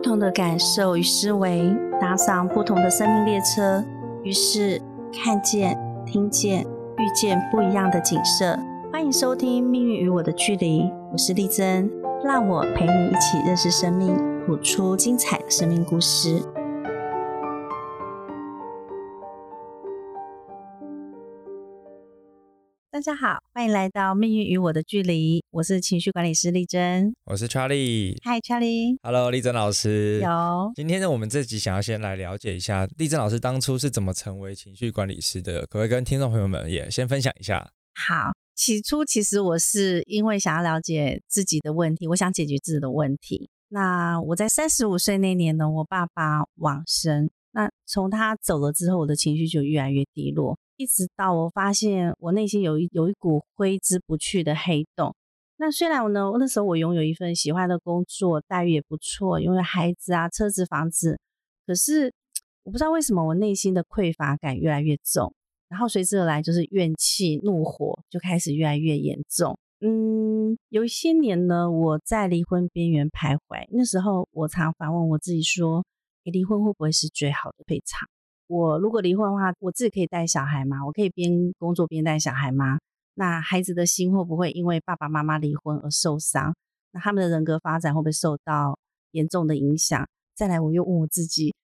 不同的感受与思维，搭上不同的生命列车，于是看见、听见、遇见不一样的景色。欢迎收听《命运与我的距离》，我是丽珍，让我陪你一起认识生命，谱出精彩的生命故事。大家好，欢迎来到《命运与我的距离》，我是情绪管理师丽珍，我是 Charlie。嗨，Charlie。Hello，丽珍老师。有。今天呢，我们这集想要先来了解一下丽珍老师当初是怎么成为情绪管理师的，可不可以跟听众朋友们也先分享一下？好，起初其实我是因为想要了解自己的问题，我想解决自己的问题。那我在三十五岁那年呢，我爸爸往生。那从他走了之后，我的情绪就越来越低落。一直到我发现我内心有一有一股挥之不去的黑洞。那虽然我呢，那时候我拥有一份喜欢的工作，待遇也不错，拥有孩子啊、车子、房子，可是我不知道为什么我内心的匮乏感越来越重，然后随之而来就是怨气、怒火就开始越来越严重。嗯，有一些年呢，我在离婚边缘徘徊。那时候我常反问我自己说：，离婚会不会是最好的退场？我如果离婚的话，我自己可以带小孩吗？我可以边工作边带小孩吗？那孩子的心会不会因为爸爸妈妈离婚而受伤？那他们的人格发展会不会受到严重的影响？再来，我又问我自己，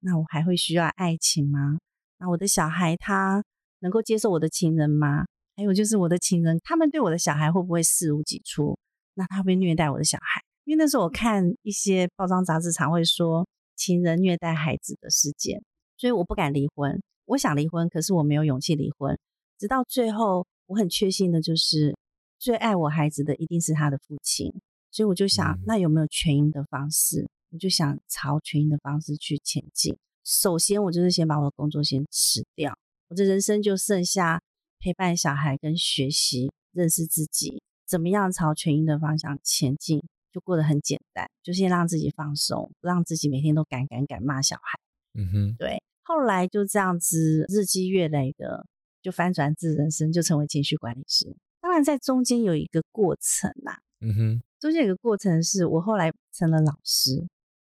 那我还会需要爱情吗？那我的小孩他能够接受我的情人吗？还有就是我的情人，他们对我的小孩会不会视如己出？那他会虐待我的小孩？因为那时候我看一些报章杂志，常会说情人虐待孩子的事件。所以我不敢离婚，我想离婚，可是我没有勇气离婚。直到最后，我很确信的就是，最爱我孩子的一定是他的父亲。所以我就想，那有没有全因的方式？我就想朝全因的方式去前进。首先，我就是先把我的工作先辞掉，我的人生就剩下陪伴小孩跟学习，认识自己，怎么样朝全因的方向前进，就过得很简单，就先让自己放松，不让自己每天都敢敢敢骂小孩。嗯哼，对，后来就这样子日积月累的，就翻转自人生，就成为情绪管理师。当然，在中间有一个过程啦。嗯哼，中间有个过程是我后来成了老师，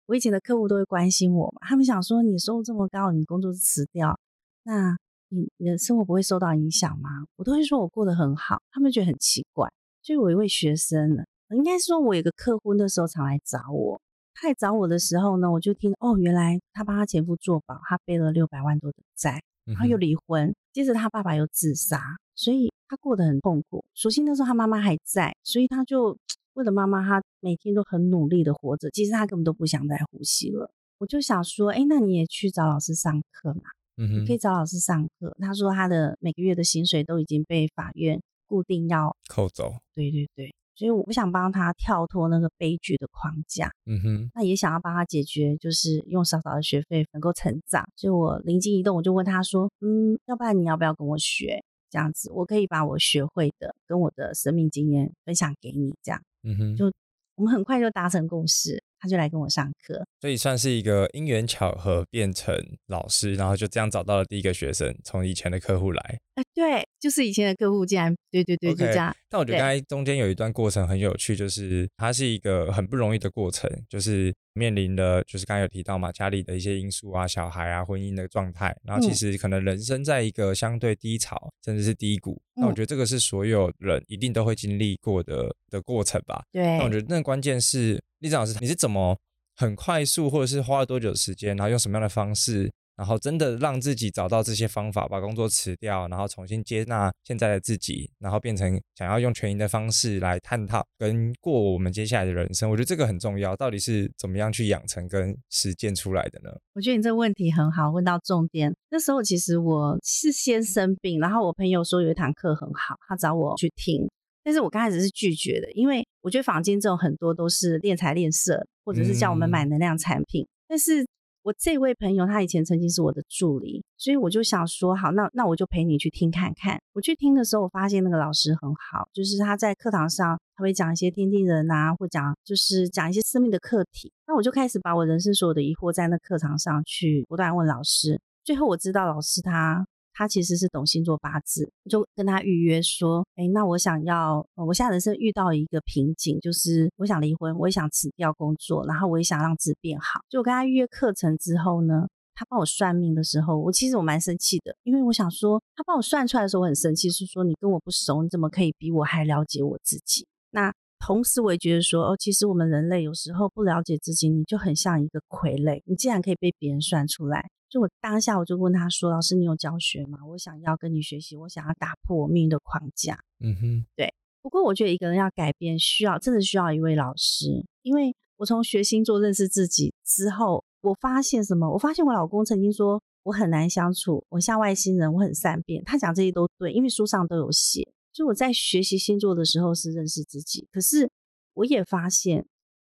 我以前的客户都会关心我嘛，他们想说你收入这么高，你工作辞掉，那你你的生活不会受到影响吗？我都会说我过得很好，他们觉得很奇怪。所以我一位学生呢，应该说我有个客户那时候常来找我。他来找我的时候呢，我就听哦，原来他帮他前夫做保，他背了六百万多的债，然后又离婚，接着他爸爸又自杀，所以他过得很痛苦。所幸那时候他妈妈还在，所以他就为了妈妈，他每天都很努力的活着。其实他根本都不想再呼吸了。我就想说，哎，那你也去找老师上课嘛？你可以找老师上课。他说他的每个月的薪水都已经被法院固定要扣走。对对对。所以我不想帮他跳脱那个悲剧的框架，嗯哼，那也想要帮他解决，就是用少少的学费能够成长。所以我灵机一动，我就问他说：“嗯，要不然你要不要跟我学？这样子，我可以把我学会的跟我的生命经验分享给你。这样，嗯哼，就我们很快就达成共识。”他就来跟我上课，所以算是一个因缘巧合变成老师，然后就这样找到了第一个学生，从以前的客户来。哎，对，就是以前的客户，竟然对对对，就这样。但我觉得刚才中间有一段过程很有趣，就是它是一个很不容易的过程，就是面临的，就是刚才有提到嘛，家里的一些因素啊，小孩啊，婚姻的状态，然后其实可能人生在一个相对低潮，甚至是低谷。那我觉得这个是所有人一定都会经历过的的过程吧。对。那我觉得那关键是。李正老师，你是怎么很快速，或者是花了多久时间，然后用什么样的方式，然后真的让自己找到这些方法，把工作辞掉，然后重新接纳现在的自己，然后变成想要用全营的方式来探讨跟过我们接下来的人生？我觉得这个很重要。到底是怎么样去养成跟实践出来的呢？我觉得你这个问题很好，问到重点。那时候其实我是先生病，然后我朋友说有一堂课很好，他找我去听。但是我刚开始是拒绝的，因为我觉得坊间这种很多都是练财练色，或者是叫我们买能量产品。但是我这位朋友他以前曾经是我的助理，所以我就想说，好，那那我就陪你去听看看。我去听的时候，我发现那个老师很好，就是他在课堂上他会讲一些天地人啊，或讲就是讲一些生命的课题。那我就开始把我人生所有的疑惑在那课堂上去不断问老师。最后我知道老师他他其实是懂星座八字，就跟他预约说，哎，那我想要，我现在人生遇到一个瓶颈，就是我想离婚，我也想辞掉工作，然后我也想让自己变好。就我跟他预约课程之后呢，他帮我算命的时候，我其实我蛮生气的，因为我想说，他帮我算出来的时候我很生气，是说你跟我不熟，你怎么可以比我还了解我自己？那同时我也觉得说，哦，其实我们人类有时候不了解自己，你就很像一个傀儡，你既然可以被别人算出来。就我当下我就问他说：“老师，你有教学吗？我想要跟你学习，我想要打破我命运的框架。”嗯哼，对。不过我觉得一个人要改变，需要真的需要一位老师。因为我从学星座认识自己之后，我发现什么？我发现我老公曾经说我很难相处，我像外星人，我很善变。他讲这些都对，因为书上都有写。就我在学习星座的时候是认识自己，可是我也发现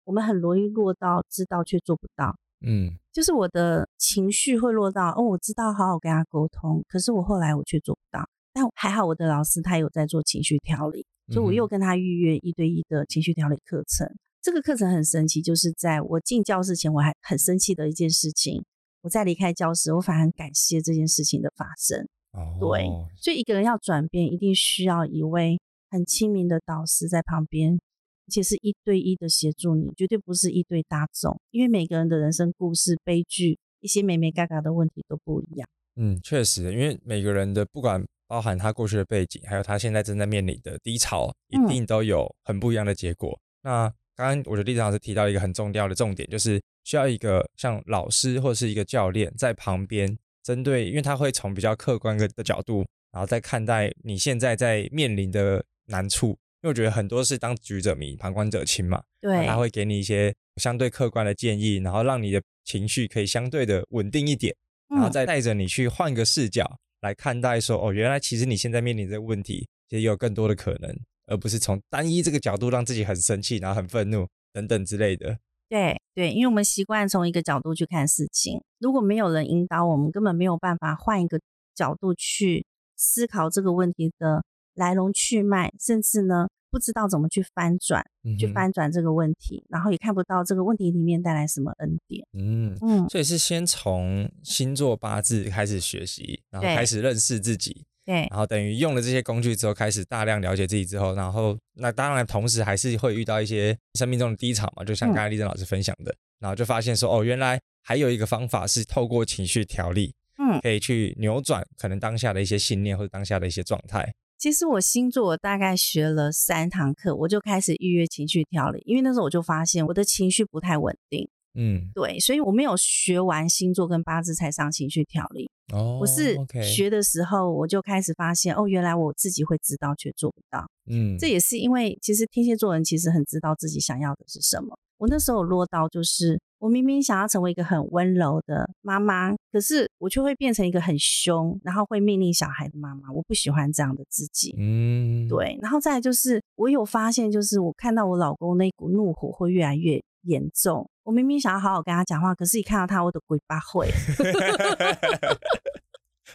我们很容易落到知道却做不到。嗯，就是我的情绪会落到哦，我知道好好跟他沟通，可是我后来我却做不到。但还好我的老师他有在做情绪调理，所以我又跟他预约一对一的情绪调理课程。这个课程很神奇，就是在我进教室前我还很生气的一件事情，我在离开教室，我反而很感谢这件事情的发生。哦，对，所以一个人要转变，一定需要一位很亲民的导师在旁边。而且是一对一的协助你，绝对不是一对大众，因为每个人的人生故事、悲剧、一些美美嘎嘎的问题都不一样。嗯，确实，因为每个人的不管包含他过去的背景，还有他现在正在面临的低潮，一定都有很不一样的结果。那刚刚我觉得丽珍老师提到一个很重要的重点，就是需要一个像老师或者是一个教练在旁边，针对，因为他会从比较客观的角度，然后再看待你现在在面临的难处。因为我觉得很多是当局者迷，旁观者清嘛。对，他会给你一些相对客观的建议，然后让你的情绪可以相对的稳定一点，然后再带着你去换个视角来看待，说哦，原来其实你现在面临这个问题，其实有更多的可能，而不是从单一这个角度让自己很生气，然后很愤怒等等之类的。对对，因为我们习惯从一个角度去看事情，如果没有人引导我们，根本没有办法换一个角度去思考这个问题的。来龙去脉，甚至呢不知道怎么去翻转，去翻转这个问题，然后也看不到这个问题里面带来什么恩典。嗯嗯，所以是先从星座八字开始学习，然后开始认识自己。对，然后等于用了这些工具之后，开始大量了解自己之后，然后那当然同时还是会遇到一些生命中的低潮嘛，就像刚才丽珍老师分享的，然后就发现说哦，原来还有一个方法是透过情绪调理，嗯，可以去扭转可能当下的一些信念或者当下的一些状态。其实我星座我大概学了三堂课，我就开始预约情绪调理，因为那时候我就发现我的情绪不太稳定。嗯，对，所以我没有学完星座跟八字才上情绪调理。哦，我是学的时候我就开始发现，哦，原来我自己会知道却做不到。嗯，这也是因为其实天蝎座人其实很知道自己想要的是什么。我那时候落到就是，我明明想要成为一个很温柔的妈妈，可是我却会变成一个很凶，然后会命令小孩的妈妈。我不喜欢这样的自己。嗯，对。然后再就是，我有发现，就是我看到我老公那股怒火会越来越严重。我明明想要好好跟他讲话，可是一看到他，我的鬼巴会。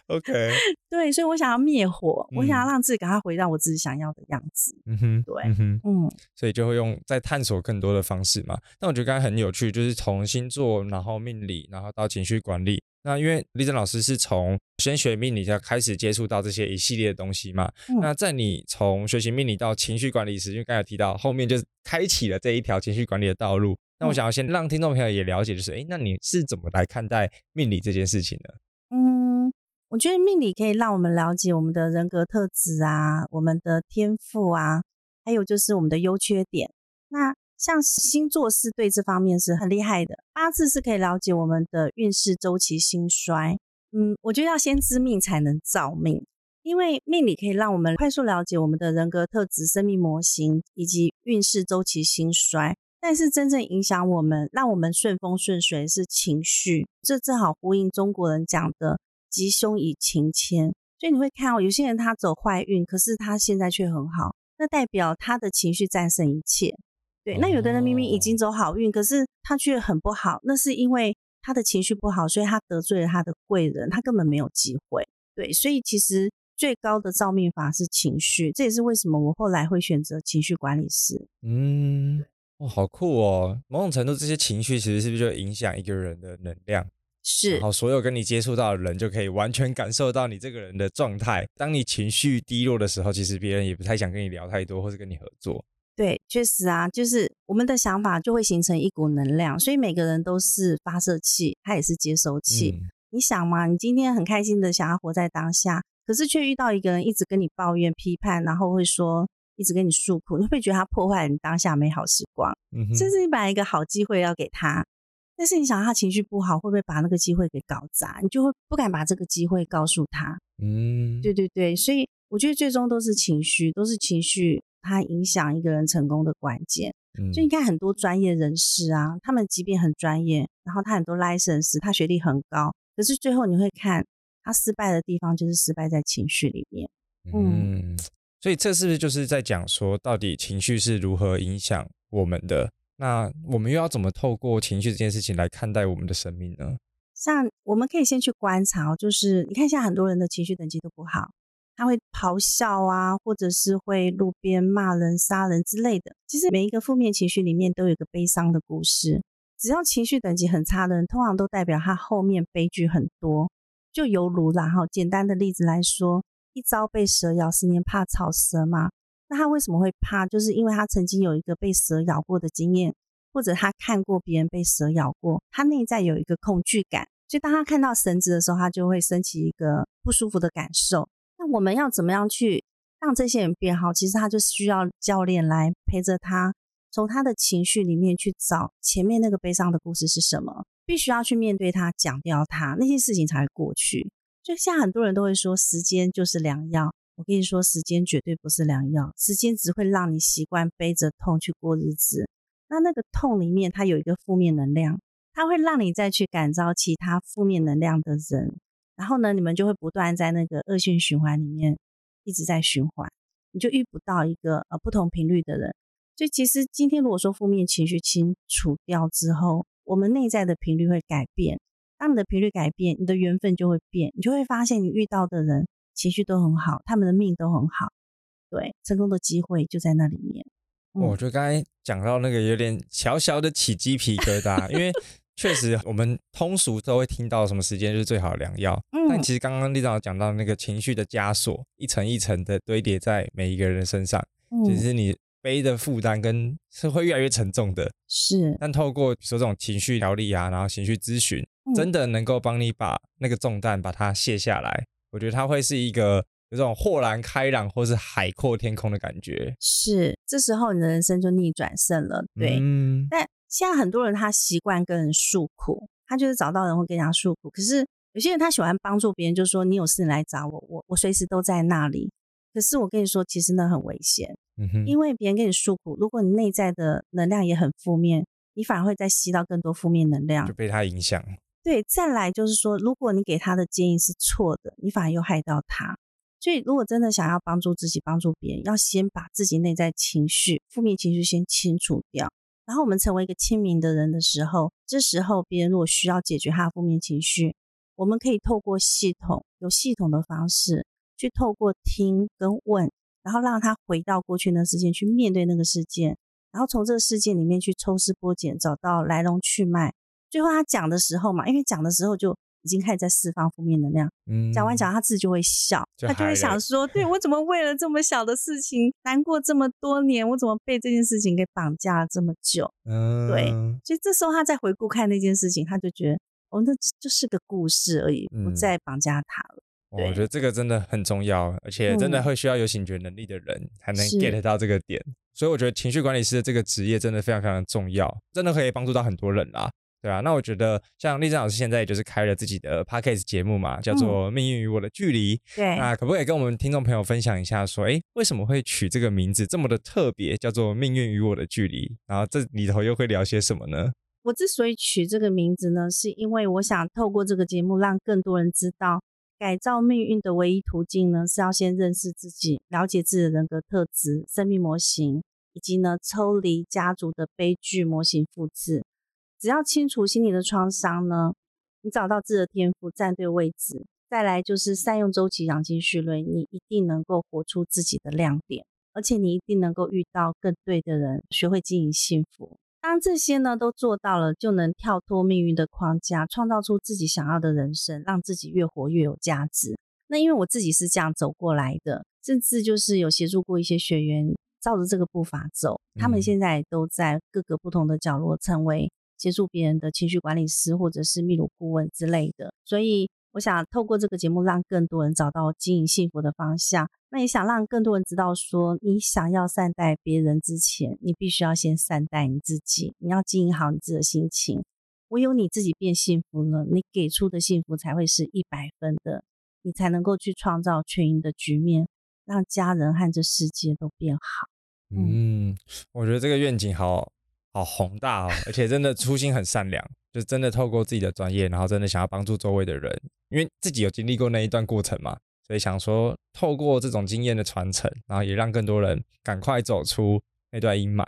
OK，对，所以我想要灭火，我想要让自己赶快回到我自己想要的样子。嗯哼，对，嗯哼，嗯，所以就会用在探索更多的方式嘛。那我觉得刚才很有趣，就是从星座，然后命理，然后到情绪管理。那因为丽珍老师是从先学命理才开始接触到这些一系列的东西嘛。那在你从学习命理到情绪管理时，因为刚才提到后面就是开启了这一条情绪管理的道路。那我想要先让听众朋友也了解，就是哎，那你是怎么来看待命理这件事情呢？我觉得命理可以让我们了解我们的人格特质啊，我们的天赋啊，还有就是我们的优缺点。那像星座是对这方面是很厉害的，八字是可以了解我们的运势周期兴衰。嗯，我觉得要先知命才能造命，因为命理可以让我们快速了解我们的人格特质、生命模型以及运势周期兴衰。但是真正影响我们、让我们顺风顺水是情绪，这正好呼应中国人讲的。吉凶以情牵，所以你会看哦，有些人他走坏运，可是他现在却很好，那代表他的情绪战胜一切。对，那有的人明明已经走好运，可是他却很不好，那是因为他的情绪不好，所以他得罪了他的贵人，他根本没有机会。对，所以其实最高的造命法是情绪，这也是为什么我后来会选择情绪管理师。嗯，哇，好酷哦！某种程度，这些情绪其实是不是就影响一个人的能量？是然后所有跟你接触到的人就可以完全感受到你这个人的状态。当你情绪低落的时候，其实别人也不太想跟你聊太多，或是跟你合作。对，确实啊，就是我们的想法就会形成一股能量，所以每个人都是发射器，他也是接收器。嗯你想嘛，你今天很开心的想要活在当下，可是却遇到一个人一直跟你抱怨、批判，然后会说一直跟你诉苦，你会不会觉得他破坏你当下美好时光？嗯哼，甚至你把一个好机会要给他，但是你想他情绪不好，会不会把那个机会给搞砸？你就会不敢把这个机会告诉他。嗯，对对对，所以我觉得最终都是情绪，都是情绪，它影响一个人成功的关键。嗯就你看很多专业人士啊，他们即便很专业，然后他很多 license，他学历很高，可是最后你会看他失败的地方，就是失败在情绪里面。嗯，所以这是不是就是在讲说，到底情绪是如何影响我们的？那我们又要怎么透过情绪这件事情来看待我们的生命呢？像我们可以先去观察哦，就是你看现在很多人的情绪等级都不好，他会咆哮啊，或者是会路边骂人、杀人之类的。其实每一个负面情绪里面都有一个悲伤的故事。只要情绪等级很差的人，通常都代表他后面悲剧很多。就犹如然后，简单的例子来说，一朝被蛇咬，十年怕草蛇嘛。那他为什么会怕？就是因为他曾经有一个被蛇咬过的经验，或者他看过别人被蛇咬过，他内在有一个恐惧感，所以当他看到绳子的时候，他就会升起一个不舒服的感受。那我们要怎么样去让这些人变好？其实他就需要教练来陪着他，从他的情绪里面去找前面那个悲伤的故事是什么，必须要去面对它，讲掉它，那些事情才会过去。就像很多人都会说，时间就是良药。我跟你说，时间绝对不是良药，时间只会让你习惯背着痛去过日子。那那个痛里面，它有一个负面能量，它会让你再去感召其他负面能量的人，然后呢，你们就会不断在那个恶性循环里面一直在循环，你就遇不到一个呃不同频率的人。所以其实今天如果说负面情绪清除掉之后，我们内在的频率会改变。当你的频率改变，你的缘分就会变，你就会发现你遇到的人情绪都很好，他们的命都很好，对，成功的机会就在那里面。嗯我觉得刚才讲到那个有点小小的起鸡皮疙瘩，因为确实我们通俗都会听到什么时间就是最好的良药，嗯但其实刚刚立长讲到那个情绪的枷锁，一层一层的堆叠在每一个人身上，其嗯，实你背的负担跟是会越来越沉重的。是，但透过比如说这种情绪调理啊，然后情绪咨询，嗯真的能够帮你把那个重担把它卸下来。我觉得它会是一个有这种豁然开朗或是海阔天空的感觉。是，这时候你的人生就逆转胜了。对，嗯，但现在很多人他习惯跟人诉苦，他就是找到人会跟人家诉苦。可是有些人他喜欢帮助别人，就说你有事你来找我，我我随时都在那里。可是我跟你说，其实那很危险，嗯，因为别人跟你诉苦，如果你内在的能量也很负面，你反而会再吸到更多负面能量就。被他影响。对，再来就是说，如果你给他的建议是错的，你反而又害到他。所以，如果真的想要帮助自己、帮助别人，要先把自己内在情绪、负面情绪先清除掉。然后，我们成为一个清明的人的时候，这时候别人如果需要解决他的负面情绪，我们可以透过系统、有系统的方式，去透过听跟问，然后让他回到过去那个事件，去面对那个事件，然后从这个事件里面去抽丝剥茧，找到来龙去脉。最后他讲的时候嘛，因为讲的时候就已经开始在释放负面能量，嗯，讲完讲他自己就会笑，他就会想说，对我 怎么为了这么小的事情难过这么多年，我怎么被这件事情给绑架了这么久？嗯，对所以这时候他再回顾看那件事情，他就觉得，哦，那就就是个故事而已，不嗯再绑架他了。对我觉得这个真的很重要，而且真的嗯会需要有醒觉能力的人才能 get 到这个点。所以我觉得情绪管理师的这个职业真的非常非常重要，真的可以帮助到很多人啦。对啊，那我觉得像丽珍老师现在也就是开了自己的 podcast 节目嘛，叫做《命运与我的距离》。对，那可不可以跟我们听众朋友分享一下，说，哎，为什么会取这个名字这么的特别，叫做《命运与我的距离》？然后这里头又会聊些什么呢？我之所以取这个名字呢，是因为我想透过这个节目，让更多人知道，改造命运的唯一途径呢，是要先认识自己，了解自己的人格特质、生命模型，以及呢抽离家族的悲剧模型复制。只要清除心理的创伤呢，你找到自己的天赋，站对位置，再来就是善用周期养精蓄锐，你一定能够活出自己的亮点，而且你一定能够遇到更对的人，学会经营幸福。当这些呢都做到了，就能跳脱命运的框架，创造出自己想要的人生，让自己越活越有价值。那因为我自己是这样走过来的，甚至就是有协助过一些学员照着这个步伐走，他们现在都在各个不同的角落，成为协助别人的情绪管理师或者是秘鲁顾问之类的。所以我想透过这个节目，让更多人找到经营幸福的方向。那也想让更多人知道，说你想要善待别人之前，你必须要先善待你自己。你要经营好你自己的心情，唯有你自己变幸福了，你给出的幸福才会是一百分的，你才能够去创造全赢的局面，让家人和这世界都变好。嗯，我觉得这个愿景好好宏大哦，而且真的初心很善良，就真的透过自己的专业，然后真的想要帮助周围的人，因为自己有经历过那一段过程嘛。所以想说，透过这种经验的传承，然后也让更多人赶快走出那段阴霾，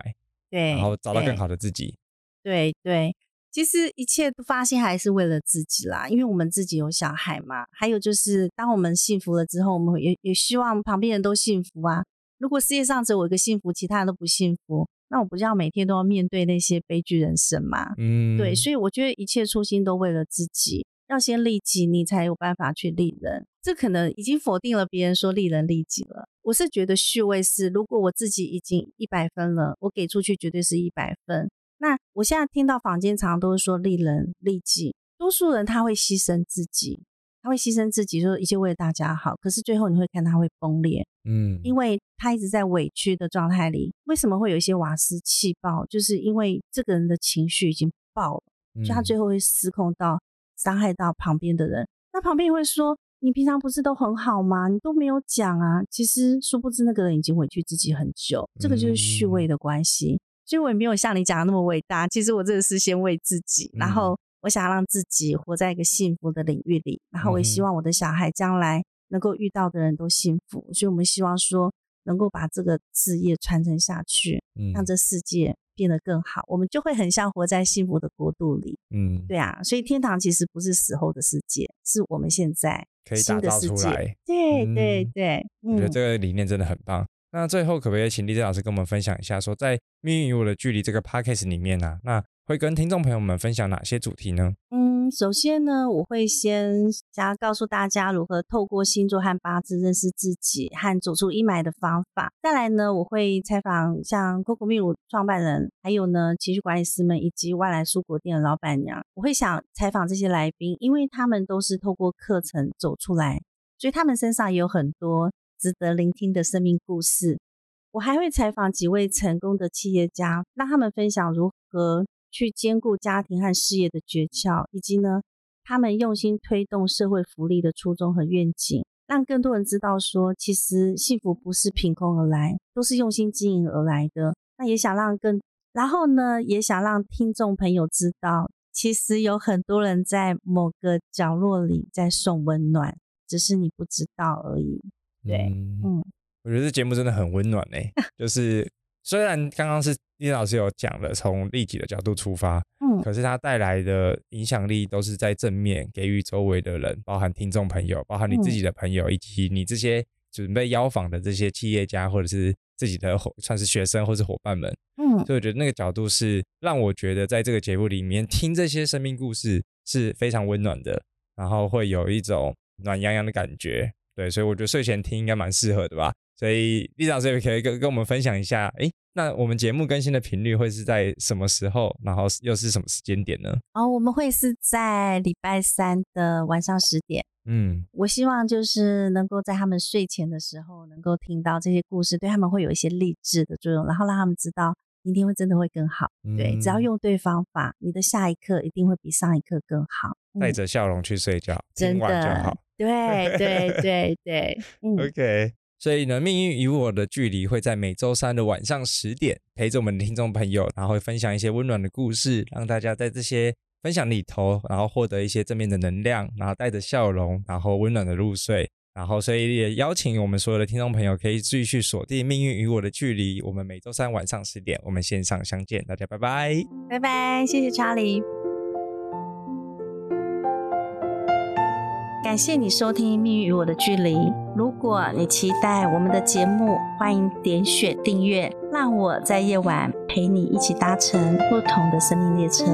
对，然后找到更好的自己。对对，其实一切都发现还是为了自己啦，因为我们自己有小孩嘛。还有就是，当我们幸福了之后，我们也也希望旁边人都幸福啊。如果世界上只有我一个幸福，其他人都不幸福，那我不就要每天都要面对那些悲剧人生吗？嗯，对，所以我觉得一切初心都为了自己。要先利己，你才有办法去利人。这可能已经否定了别人说利人利己了。我是觉得序位是，如果我自己已经一百分了，我给出去绝对是一百分。那我现在听到坊间常常都是说利人利己，多数人他会牺牲自己，他会牺牲自己，说一切为了大家好。可是最后你会看他会崩裂，嗯，因为他一直在委屈的状态里。为什么会有一些瓦斯气爆？就是因为这个人的情绪已经爆了，所以他最后会失控到。伤害到旁边的人，那旁边也会说：“你平常不是都很好吗？你都没有讲啊。”其实殊不知那个人已经委屈自己很久，这个就是虚伪的关系。所以我也没有像你讲的那么伟大。其实我真的是先为自己，然后我想要让自己活在一个幸福的领域里，然后我也希望我的小孩将来能够遇到的人都幸福。所以我们希望说能够把这个事业传承下去，让这世界。变得更好，我们就会很像活在幸福的国度里。嗯，对啊，所以天堂其实不是死后的世界，是我们现在可以打造出来。对对对，我觉得这个理念真的很棒。那最后可不可以请丽珍老师跟我们分享一下，说在《命运与我的距离》这个 podcast 里面呢，那会跟听众朋友们分享哪些主题呢？嗯。首先呢，我会先想告诉大家如何透过星座和八字认识自己和走出阴霾的方法。再来呢，我会采访像 Coco 秘鲁创办人，还有呢情绪管理师们以及外来蔬果店的老板娘。我会想采访这些来宾，因为他们都是透过课程走出来，所以他们身上也有很多值得聆听的生命故事。我还会采访几位成功的企业家，让他们分享如何。去兼顾家庭和事业的诀窍，以及呢，他们用心推动社会福利的初衷和愿景，让更多人知道说，其实幸福不是凭空而来，都是用心经营而来的。那也想让更，然后呢，也想让听众朋友知道，其实有很多人在某个角落里在送温暖，只是你不知道而已。对，嗯，我觉得这节目真的很温暖诶，就是虽然刚刚是。叶老师有讲了，从利己的角度出发，嗯，可是他带来的影响力都是在正面给予周围的人，包含听众朋友，包含你自己的朋友，以及你这些准备邀访的这些企业家或者是自己的伙，算是学生或是伙伴们，嗯，所以我觉得那个角度是让我觉得在这个节目里面听这些生命故事是非常温暖的，然后会有一种暖洋洋的感觉，对，所以我觉得睡前听应该蛮适合的吧。所以李老师也可以跟跟我们分享一下，哎，那我们节目更新的频率会是在什么时候？然后又是什么时间点呢？哦，我们会是在礼拜三的晚上十点。嗯，我希望就是能够在他们睡前的时候，能够听到这些故事，对他们会有一些励志的作用，然后让他们知道明天会真的会更好。对，只要用对方法，你的下一刻一定会比上一刻更好。带着笑容去睡觉，真的就好。对对对对，嗯，OK。所以呢，命运与我的距离会在每周三的晚上十点陪着我们的听众朋友，然后会分享一些温暖的故事，让大家在这些分享里头，然后获得一些正面的能量，然后带着笑容，然后温暖的入睡。然后，所以也邀请我们所有的听众朋友可以继续锁定《命运与我的距离》，我们每周三晚上十点，我们线上相见，大家拜拜，拜拜，谢谢查理。感谢你收听《命运与我的距离》。如果你期待我们的节目，欢迎点选订阅，让我在夜晚陪你一起搭乘不同的生命列车。